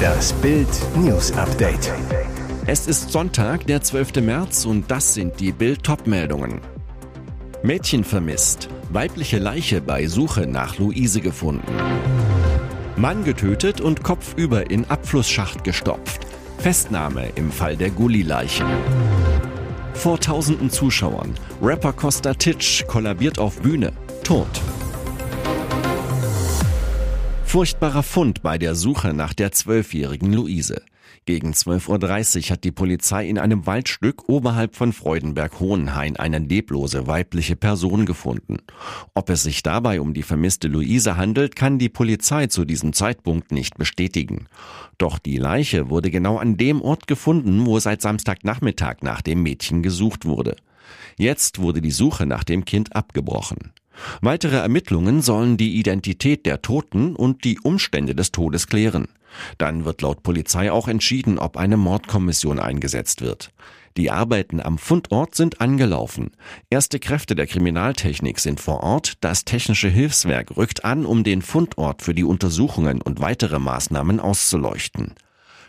Das Bild News Update. Es ist Sonntag, der 12. März und das sind die Bild meldungen Mädchen vermisst. Weibliche Leiche bei Suche nach Luise gefunden. Mann getötet und kopfüber in Abflussschacht gestopft. Festnahme im Fall der Gulli-Leichen. Vor tausenden Zuschauern. Rapper Costa Titsch kollabiert auf Bühne. Tot. Furchtbarer Fund bei der Suche nach der zwölfjährigen Luise. Gegen 12.30 Uhr hat die Polizei in einem Waldstück oberhalb von Freudenberg-Hohenhain eine leblose weibliche Person gefunden. Ob es sich dabei um die vermisste Luise handelt, kann die Polizei zu diesem Zeitpunkt nicht bestätigen. Doch die Leiche wurde genau an dem Ort gefunden, wo seit Samstagnachmittag nach dem Mädchen gesucht wurde. Jetzt wurde die Suche nach dem Kind abgebrochen. Weitere Ermittlungen sollen die Identität der Toten und die Umstände des Todes klären. Dann wird laut Polizei auch entschieden, ob eine Mordkommission eingesetzt wird. Die Arbeiten am Fundort sind angelaufen. Erste Kräfte der Kriminaltechnik sind vor Ort. Das Technische Hilfswerk rückt an, um den Fundort für die Untersuchungen und weitere Maßnahmen auszuleuchten.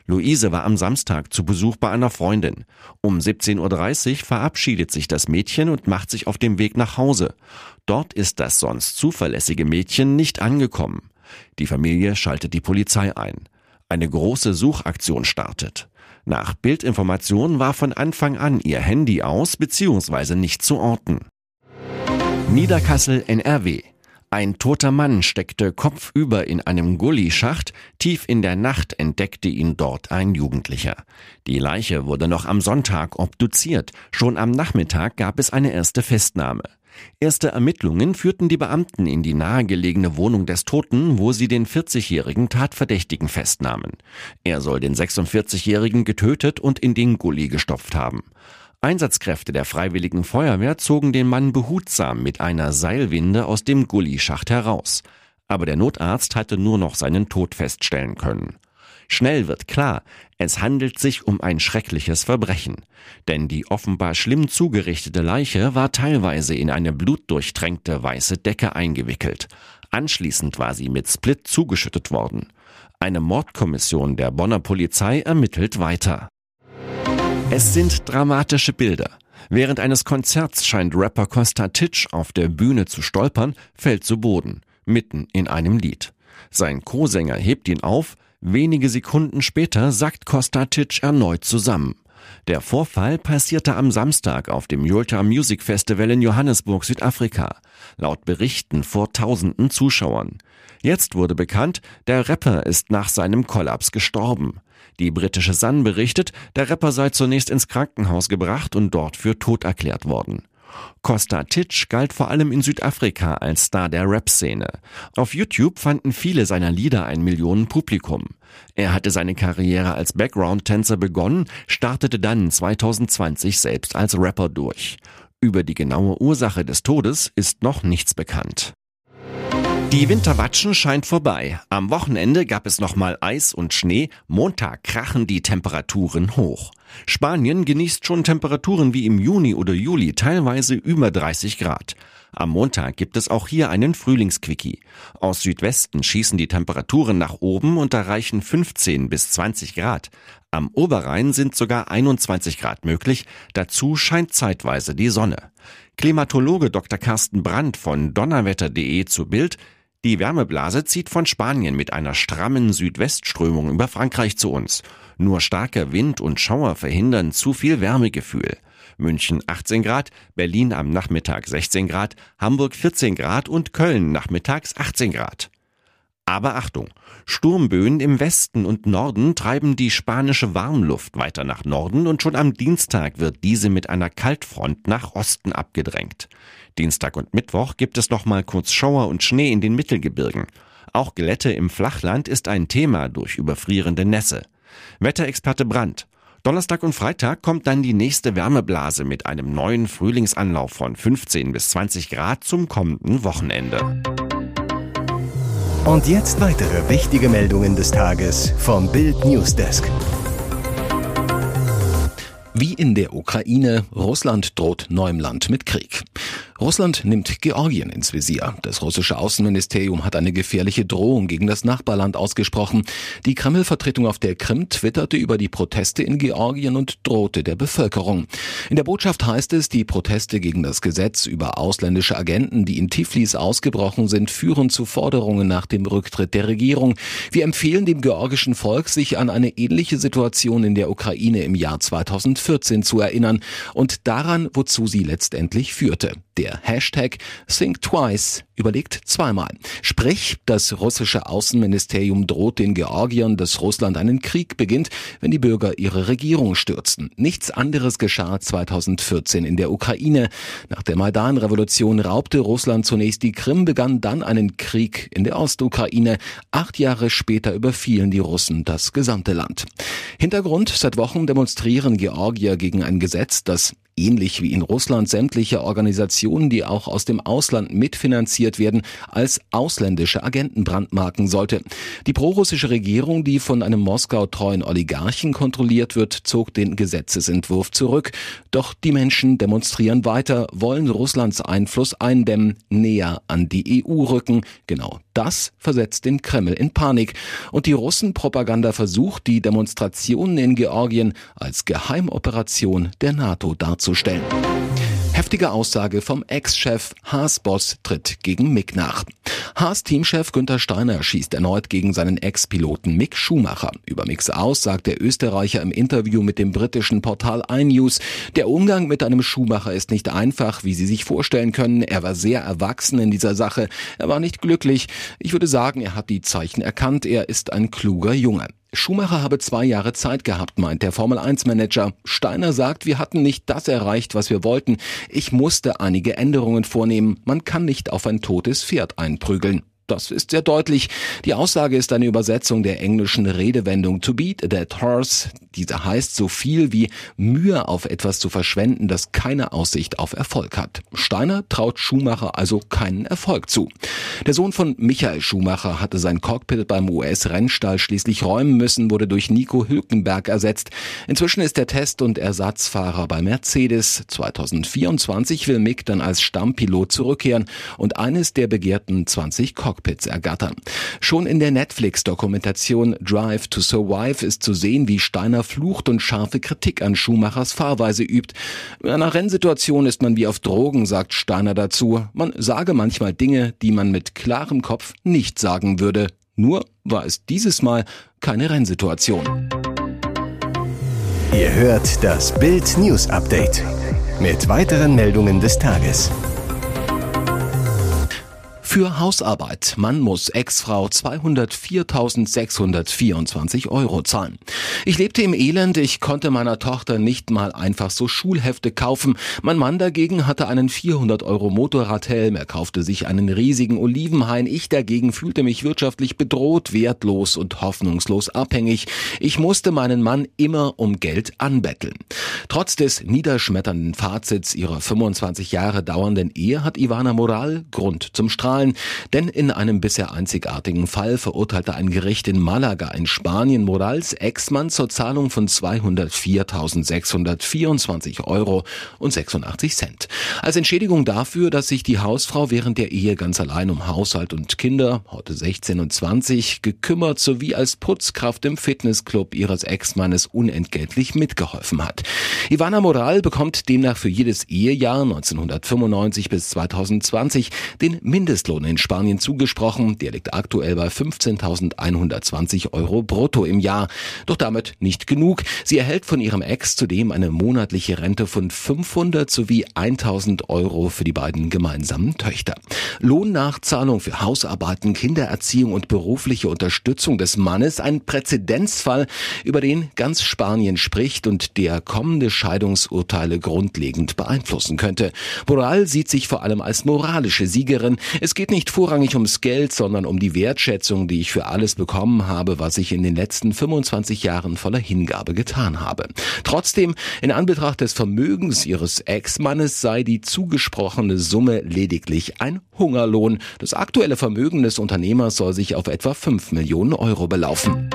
Luise war am Samstag zu Besuch bei einer Freundin. Um 17.30 Uhr verabschiedet sich das Mädchen und macht sich auf dem Weg nach Hause. Dort ist das sonst zuverlässige Mädchen nicht angekommen. Die Familie schaltet die Polizei ein. Eine große Suchaktion startet. Nach Bildinformation war von Anfang an ihr Handy aus bzw. nicht zu orten. Niederkassel NRW ein toter Mann steckte kopfüber in einem Gullischacht. Tief in der Nacht entdeckte ihn dort ein Jugendlicher. Die Leiche wurde noch am Sonntag obduziert. Schon am Nachmittag gab es eine erste Festnahme. Erste Ermittlungen führten die Beamten in die nahegelegene Wohnung des Toten, wo sie den 40-jährigen Tatverdächtigen festnahmen. Er soll den 46-jährigen getötet und in den Gully gestopft haben. Einsatzkräfte der Freiwilligen Feuerwehr zogen den Mann behutsam mit einer Seilwinde aus dem Gullischacht heraus. Aber der Notarzt hatte nur noch seinen Tod feststellen können. Schnell wird klar, es handelt sich um ein schreckliches Verbrechen. Denn die offenbar schlimm zugerichtete Leiche war teilweise in eine blutdurchtränkte weiße Decke eingewickelt. Anschließend war sie mit Split zugeschüttet worden. Eine Mordkommission der Bonner Polizei ermittelt weiter. Es sind dramatische Bilder. Während eines Konzerts scheint Rapper Costa Titch auf der Bühne zu stolpern, fällt zu Boden, mitten in einem Lied. Sein Co-Sänger hebt ihn auf, wenige Sekunden später sackt Costa Titch erneut zusammen. Der Vorfall passierte am Samstag auf dem Yulta Music Festival in Johannesburg, Südafrika. Laut Berichten vor tausenden Zuschauern. Jetzt wurde bekannt, der Rapper ist nach seinem Kollaps gestorben. Die britische Sun berichtet, der Rapper sei zunächst ins Krankenhaus gebracht und dort für tot erklärt worden. Costa Titch galt vor allem in Südafrika als Star der Rap-Szene. Auf YouTube fanden viele seiner Lieder ein Millionenpublikum. Er hatte seine Karriere als Background-Tänzer begonnen, startete dann 2020 selbst als Rapper durch. Über die genaue Ursache des Todes ist noch nichts bekannt. Die Winterwatschen scheint vorbei. Am Wochenende gab es nochmal Eis und Schnee. Montag krachen die Temperaturen hoch. Spanien genießt schon Temperaturen wie im Juni oder Juli, teilweise über 30 Grad. Am Montag gibt es auch hier einen Frühlingsquickie. Aus Südwesten schießen die Temperaturen nach oben und erreichen 15 bis 20 Grad. Am Oberrhein sind sogar 21 Grad möglich. Dazu scheint zeitweise die Sonne. Klimatologe Dr. Carsten Brandt von donnerwetter.de zu Bild die Wärmeblase zieht von Spanien mit einer strammen Südwestströmung über Frankreich zu uns. Nur starker Wind und Schauer verhindern zu viel Wärmegefühl. München 18 Grad, Berlin am Nachmittag 16 Grad, Hamburg 14 Grad und Köln nachmittags 18 Grad. Aber Achtung, Sturmböen im Westen und Norden treiben die spanische Warmluft weiter nach Norden und schon am Dienstag wird diese mit einer Kaltfront nach Osten abgedrängt. Dienstag und Mittwoch gibt es noch mal kurz Schauer und Schnee in den Mittelgebirgen. Auch Glätte im Flachland ist ein Thema durch überfrierende Nässe. Wetterexperte Brandt. Donnerstag und Freitag kommt dann die nächste Wärmeblase mit einem neuen Frühlingsanlauf von 15 bis 20 Grad zum kommenden Wochenende. Und jetzt weitere wichtige Meldungen des Tages vom Bild Newsdesk. Wie in der Ukraine, Russland droht neuem Land mit Krieg. Russland nimmt Georgien ins Visier. Das russische Außenministerium hat eine gefährliche Drohung gegen das Nachbarland ausgesprochen. Die Kreml-Vertretung auf der Krim twitterte über die Proteste in Georgien und drohte der Bevölkerung. In der Botschaft heißt es, die Proteste gegen das Gesetz über ausländische Agenten, die in Tiflis ausgebrochen sind, führen zu Forderungen nach dem Rücktritt der Regierung. Wir empfehlen dem georgischen Volk, sich an eine ähnliche Situation in der Ukraine im Jahr 2014 zu erinnern und daran, wozu sie letztendlich führte. Der Hashtag Think Twice überlegt zweimal. Sprich, das russische Außenministerium droht den Georgiern, dass Russland einen Krieg beginnt, wenn die Bürger ihre Regierung stürzten. Nichts anderes geschah 2014 in der Ukraine. Nach der Maidan-Revolution raubte Russland zunächst die Krim, begann dann einen Krieg in der Ostukraine. Acht Jahre später überfielen die Russen das gesamte Land. Hintergrund, seit Wochen demonstrieren Georgier gegen ein Gesetz, das ähnlich wie in Russland sämtliche Organisationen, die auch aus dem Ausland mitfinanziert werden, als ausländische Agenten brandmarken sollte. Die prorussische Regierung, die von einem Moskau treuen Oligarchen kontrolliert wird, zog den Gesetzesentwurf zurück. Doch die Menschen demonstrieren weiter, wollen Russlands Einfluss eindämmen, näher an die EU rücken. Genau das versetzt den Kreml in Panik. Und die Russenpropaganda versucht, die Demonstrationen in Georgien als Geheimoperation der NATO darzustellen. Heftige Aussage vom Ex-Chef Haas-Boss tritt gegen Mick nach. Haas-Teamchef Günther Steiner schießt erneut gegen seinen Ex-Piloten Mick Schumacher. Über Micks Aus sagt der Österreicher im Interview mit dem britischen Portal iNews, der Umgang mit einem Schumacher ist nicht einfach, wie Sie sich vorstellen können. Er war sehr erwachsen in dieser Sache. Er war nicht glücklich. Ich würde sagen, er hat die Zeichen erkannt. Er ist ein kluger Junge. Schumacher habe zwei Jahre Zeit gehabt, meint der Formel-1-Manager. Steiner sagt, wir hatten nicht das erreicht, was wir wollten. Ich musste einige Änderungen vornehmen. Man kann nicht auf ein totes Pferd einprügeln. Das ist sehr deutlich. Die Aussage ist eine Übersetzung der englischen Redewendung to beat a dead horse. Diese heißt so viel wie Mühe auf etwas zu verschwenden, das keine Aussicht auf Erfolg hat. Steiner traut Schumacher also keinen Erfolg zu. Der Sohn von Michael Schumacher hatte sein Cockpit beim US-Rennstall schließlich räumen müssen, wurde durch Nico Hülkenberg ersetzt. Inzwischen ist er Test- und Ersatzfahrer bei Mercedes. 2024 will Mick dann als Stammpilot zurückkehren und eines der begehrten 20 Cockpits Cockpits ergattern. Schon in der Netflix-Dokumentation Drive to Survive ist zu sehen, wie Steiner flucht und scharfe Kritik an Schumachers Fahrweise übt. In einer Rennsituation ist man wie auf Drogen, sagt Steiner dazu. Man sage manchmal Dinge, die man mit klarem Kopf nicht sagen würde. Nur war es dieses Mal keine Rennsituation. Ihr hört das Bild News Update mit weiteren Meldungen des Tages. Für Hausarbeit. Mann muss Ex-Frau 204.624 Euro zahlen. Ich lebte im Elend, ich konnte meiner Tochter nicht mal einfach so Schulhefte kaufen. Mein Mann dagegen hatte einen 400 Euro Motorradhelm, er kaufte sich einen riesigen Olivenhain. Ich dagegen fühlte mich wirtschaftlich bedroht, wertlos und hoffnungslos abhängig. Ich musste meinen Mann immer um Geld anbetteln. Trotz des niederschmetternden Fazits ihrer 25 Jahre dauernden Ehe hat Ivana Moral Grund zum Strahlen zahlen, denn in einem bisher einzigartigen Fall verurteilte ein Gericht in Malaga in Spanien Morals Ex-Mann zur Zahlung von 204.624 Euro und 86 Cent. Als Entschädigung dafür, dass sich die Hausfrau während der Ehe ganz allein um Haushalt und Kinder, heute 16 und 20, gekümmert sowie als Putzkraft im Fitnessclub ihres Ex-Mannes unentgeltlich mitgeholfen hat. Ivana Moral bekommt demnach für jedes Ehejahr 1995 bis 2020 den Mindestlohn Mindestlohn in Spanien zugesprochen. Der liegt aktuell bei 15.120 Euro brutto im Jahr. Doch damit nicht genug. Sie erhält von ihrem Ex zudem eine monatliche Rente von 500 sowie 1000 Euro für die beiden gemeinsamen Töchter. Lohnnachzahlung für Hausarbeiten, Kindererziehung und berufliche Unterstützung des Mannes. Ein Präzedenzfall, über den ganz Spanien spricht und der kommende Scheidungsurteile grundlegend beeinflussen könnte. Moral sieht sich vor allem als moralische Siegerin. Es geht nicht vorrangig ums Geld, sondern um die Wertschätzung, die ich für alles bekommen habe, was ich in den letzten 25 Jahren voller Hingabe getan habe. Trotzdem, in Anbetracht des Vermögens ihres Ex-Mannes sei die zugesprochene Summe lediglich ein Hungerlohn. Das aktuelle Vermögen des Unternehmers soll sich auf etwa 5 Millionen Euro belaufen.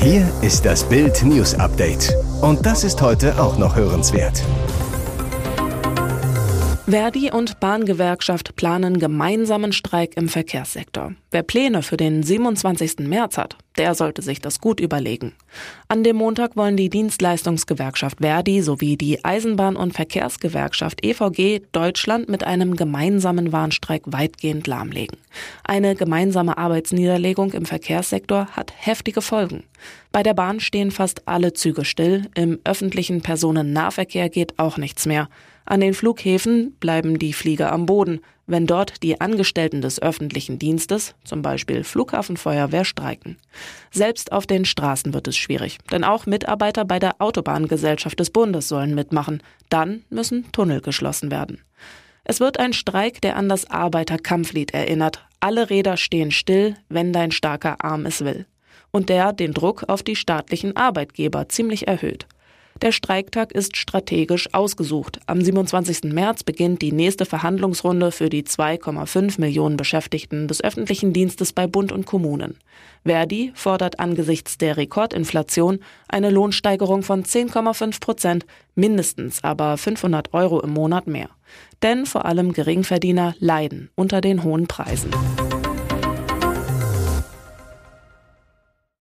Hier ist das Bild News Update. Und das ist heute auch noch hörenswert. Verdi und Bahngewerkschaft planen gemeinsamen Streik im Verkehrssektor. Wer Pläne für den 27. März hat, der sollte sich das gut überlegen. An dem Montag wollen die Dienstleistungsgewerkschaft Verdi sowie die Eisenbahn- und Verkehrsgewerkschaft EVG Deutschland mit einem gemeinsamen Warnstreik weitgehend lahmlegen. Eine gemeinsame Arbeitsniederlegung im Verkehrssektor hat heftige Folgen. Bei der Bahn stehen fast alle Züge still, im öffentlichen Personennahverkehr geht auch nichts mehr. An den Flughäfen bleiben die Flieger am Boden, wenn dort die Angestellten des öffentlichen Dienstes, zum Beispiel Flughafenfeuerwehr, streiken. Selbst auf den Straßen wird es schwierig, denn auch Mitarbeiter bei der Autobahngesellschaft des Bundes sollen mitmachen. Dann müssen Tunnel geschlossen werden. Es wird ein Streik, der an das Arbeiterkampflied erinnert. Alle Räder stehen still, wenn dein starker Arm es will. Und der den Druck auf die staatlichen Arbeitgeber ziemlich erhöht. Der Streiktag ist strategisch ausgesucht. Am 27. März beginnt die nächste Verhandlungsrunde für die 2,5 Millionen Beschäftigten des öffentlichen Dienstes bei Bund und Kommunen. Verdi fordert angesichts der Rekordinflation eine Lohnsteigerung von 10,5 Prozent, mindestens aber 500 Euro im Monat mehr. Denn vor allem Geringverdiener leiden unter den hohen Preisen.